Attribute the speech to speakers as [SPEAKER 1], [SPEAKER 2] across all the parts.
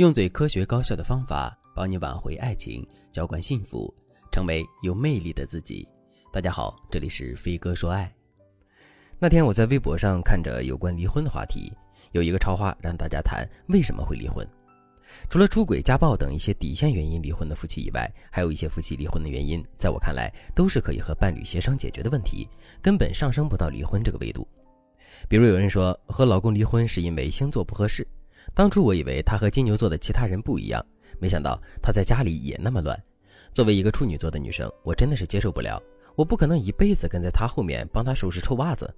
[SPEAKER 1] 用最科学高效的方法帮你挽回爱情，浇灌幸福，成为有魅力的自己。大家好，这里是飞哥说爱。那天我在微博上看着有关离婚的话题，有一个超话让大家谈为什么会离婚。除了出轨、家暴等一些底线原因离婚的夫妻以外，还有一些夫妻离婚的原因，在我看来都是可以和伴侣协商解决的问题，根本上升不到离婚这个维度。比如有人说和老公离婚是因为星座不合适。当初我以为他和金牛座的其他人不一样，没想到他在家里也那么乱。作为一个处女座的女生，我真的是接受不了。我不可能一辈子跟在他后面帮他收拾臭袜子。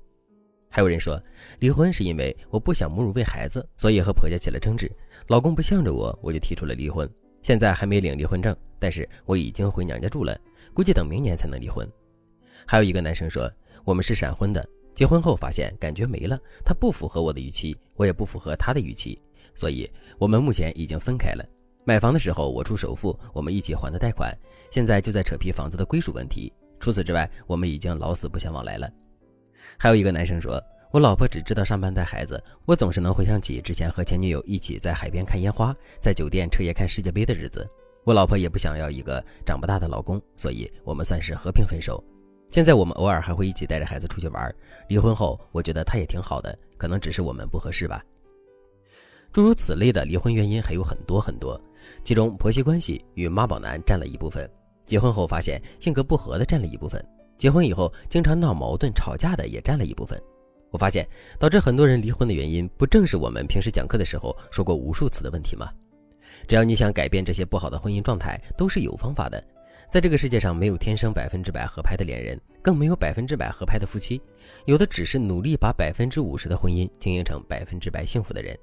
[SPEAKER 1] 还有人说离婚是因为我不想母乳喂孩子，所以和婆家起了争执。老公不向着我，我就提出了离婚。现在还没领离婚证，但是我已经回娘家住了，估计等明年才能离婚。还有一个男生说我们是闪婚的，结婚后发现感觉没了，他不符合我的预期，我也不符合他的预期。所以，我们目前已经分开了。买房的时候我出首付，我们一起还的贷款。现在就在扯皮房子的归属问题。除此之外，我们已经老死不相往来了。还有一个男生说：“我老婆只知道上班带孩子，我总是能回想起之前和前女友一起在海边看烟花，在酒店彻夜看世界杯的日子。我老婆也不想要一个长不大的老公，所以我们算是和平分手。现在我们偶尔还会一起带着孩子出去玩。离婚后，我觉得他也挺好的，可能只是我们不合适吧。”诸如此类的离婚原因还有很多很多，其中婆媳关系与妈宝男占了一部分，结婚后发现性格不合的占了一部分，结婚以后经常闹矛盾吵架的也占了一部分。我发现导致很多人离婚的原因，不正是我们平时讲课的时候说过无数次的问题吗？只要你想改变这些不好的婚姻状态，都是有方法的。在这个世界上，没有天生百分之百合拍的恋人，更没有百分之百合拍的夫妻，有的只是努力把百分之五十的婚姻经营成百分之百幸福的人。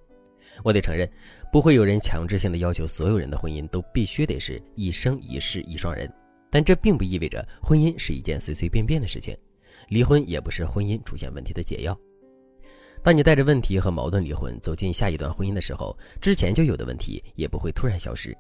[SPEAKER 1] 我得承认，不会有人强制性的要求所有人的婚姻都必须得是一生一世一双人，但这并不意味着婚姻是一件随随便便的事情，离婚也不是婚姻出现问题的解药。当你带着问题和矛盾离婚走进下一段婚姻的时候，之前就有的问题也不会突然消失。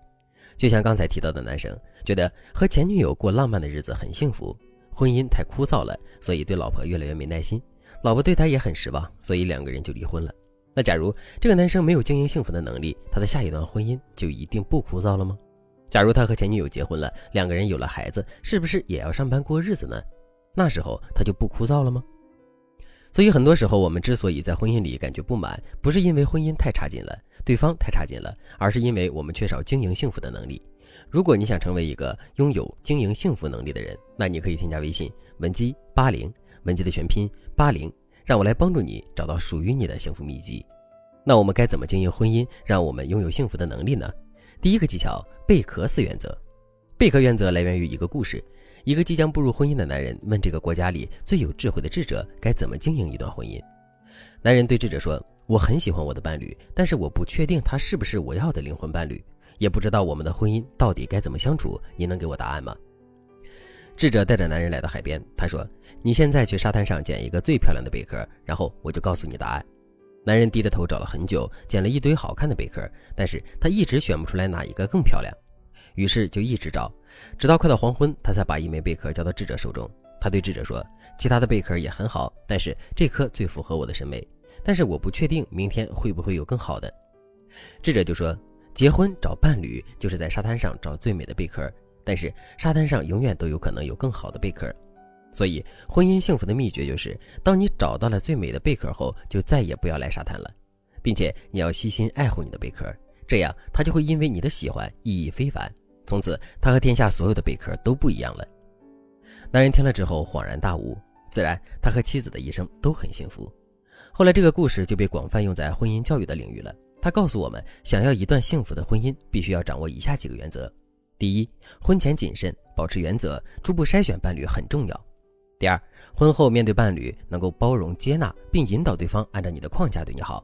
[SPEAKER 1] 就像刚才提到的男生，觉得和前女友过浪漫的日子很幸福，婚姻太枯燥了，所以对老婆越来越没耐心，老婆对他也很失望，所以两个人就离婚了。那假如这个男生没有经营幸福的能力，他的下一段婚姻就一定不枯燥了吗？假如他和前女友结婚了，两个人有了孩子，是不是也要上班过日子呢？那时候他就不枯燥了吗？所以很多时候，我们之所以在婚姻里感觉不满，不是因为婚姻太差劲了，对方太差劲了，而是因为我们缺少经营幸福的能力。如果你想成为一个拥有经营幸福能力的人，那你可以添加微信文姬八零，文姬的全拼八零。让我来帮助你找到属于你的幸福秘籍。那我们该怎么经营婚姻，让我们拥有幸福的能力呢？第一个技巧：贝壳四原则。贝壳原则来源于一个故事：一个即将步入婚姻的男人问这个国家里最有智慧的智者该怎么经营一段婚姻。男人对智者说：“我很喜欢我的伴侣，但是我不确定他是不是我要的灵魂伴侣，也不知道我们的婚姻到底该怎么相处。你能给我答案吗？”智者带着男人来到海边，他说：“你现在去沙滩上捡一个最漂亮的贝壳，然后我就告诉你答案。”男人低着头找了很久，捡了一堆好看的贝壳，但是他一直选不出来哪一个更漂亮，于是就一直找，直到快到黄昏，他才把一枚贝壳交到智者手中。他对智者说：“其他的贝壳也很好，但是这颗最符合我的审美，但是我不确定明天会不会有更好的。”智者就说：“结婚找伴侣，就是在沙滩上找最美的贝壳。”但是沙滩上永远都有可能有更好的贝壳，所以婚姻幸福的秘诀就是：当你找到了最美的贝壳后，就再也不要来沙滩了，并且你要悉心爱护你的贝壳，这样它就会因为你的喜欢意义非凡，从此它和天下所有的贝壳都不一样了。男人听了之后恍然大悟，自然他和妻子的一生都很幸福。后来这个故事就被广泛用在婚姻教育的领域了。他告诉我们，想要一段幸福的婚姻，必须要掌握以下几个原则。第一，婚前谨慎，保持原则，初步筛选伴侣很重要。第二，婚后面对伴侣能够包容接纳，并引导对方按照你的框架对你好。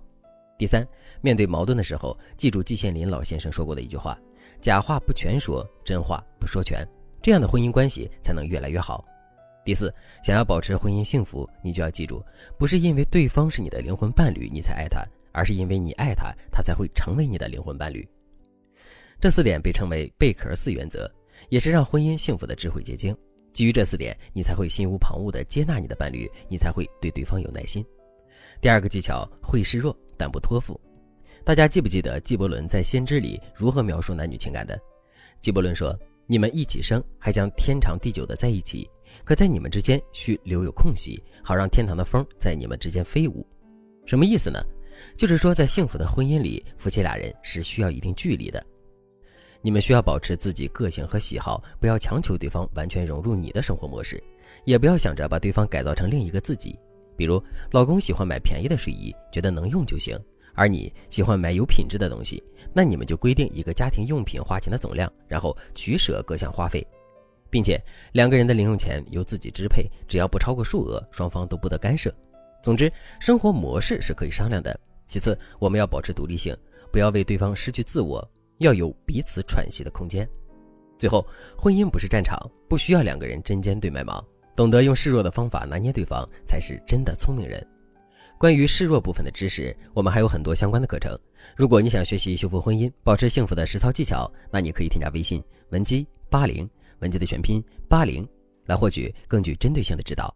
[SPEAKER 1] 第三，面对矛盾的时候，记住季羡林老先生说过的一句话：假话不全说，真话不说全，这样的婚姻关系才能越来越好。第四，想要保持婚姻幸福，你就要记住，不是因为对方是你的灵魂伴侣你才爱他，而是因为你爱他，他才会成为你的灵魂伴侣。这四点被称为贝壳四原则，也是让婚姻幸福的智慧结晶。基于这四点，你才会心无旁骛地接纳你的伴侣，你才会对对方有耐心。第二个技巧：会示弱但不托付。大家记不记得纪伯伦在《先知》里如何描述男女情感的？纪伯伦说：“你们一起生，还将天长地久的在一起。可在你们之间需留有空隙，好让天堂的风在你们之间飞舞。”什么意思呢？就是说，在幸福的婚姻里，夫妻俩人是需要一定距离的。你们需要保持自己个性和喜好，不要强求对方完全融入你的生活模式，也不要想着把对方改造成另一个自己。比如，老公喜欢买便宜的睡衣，觉得能用就行。而你喜欢买有品质的东西，那你们就规定一个家庭用品花钱的总量，然后取舍各项花费，并且两个人的零用钱由自己支配，只要不超过数额，双方都不得干涉。总之，生活模式是可以商量的。其次，我们要保持独立性，不要为对方失去自我，要有彼此喘息的空间。最后，婚姻不是战场，不需要两个人针尖对麦芒，懂得用示弱的方法拿捏对方，才是真的聪明人。关于示弱部分的知识，我们还有很多相关的课程。如果你想学习修复婚姻、保持幸福的实操技巧，那你可以添加微信文姬八零，文姬的全拼八零，来获取更具针对性的指导。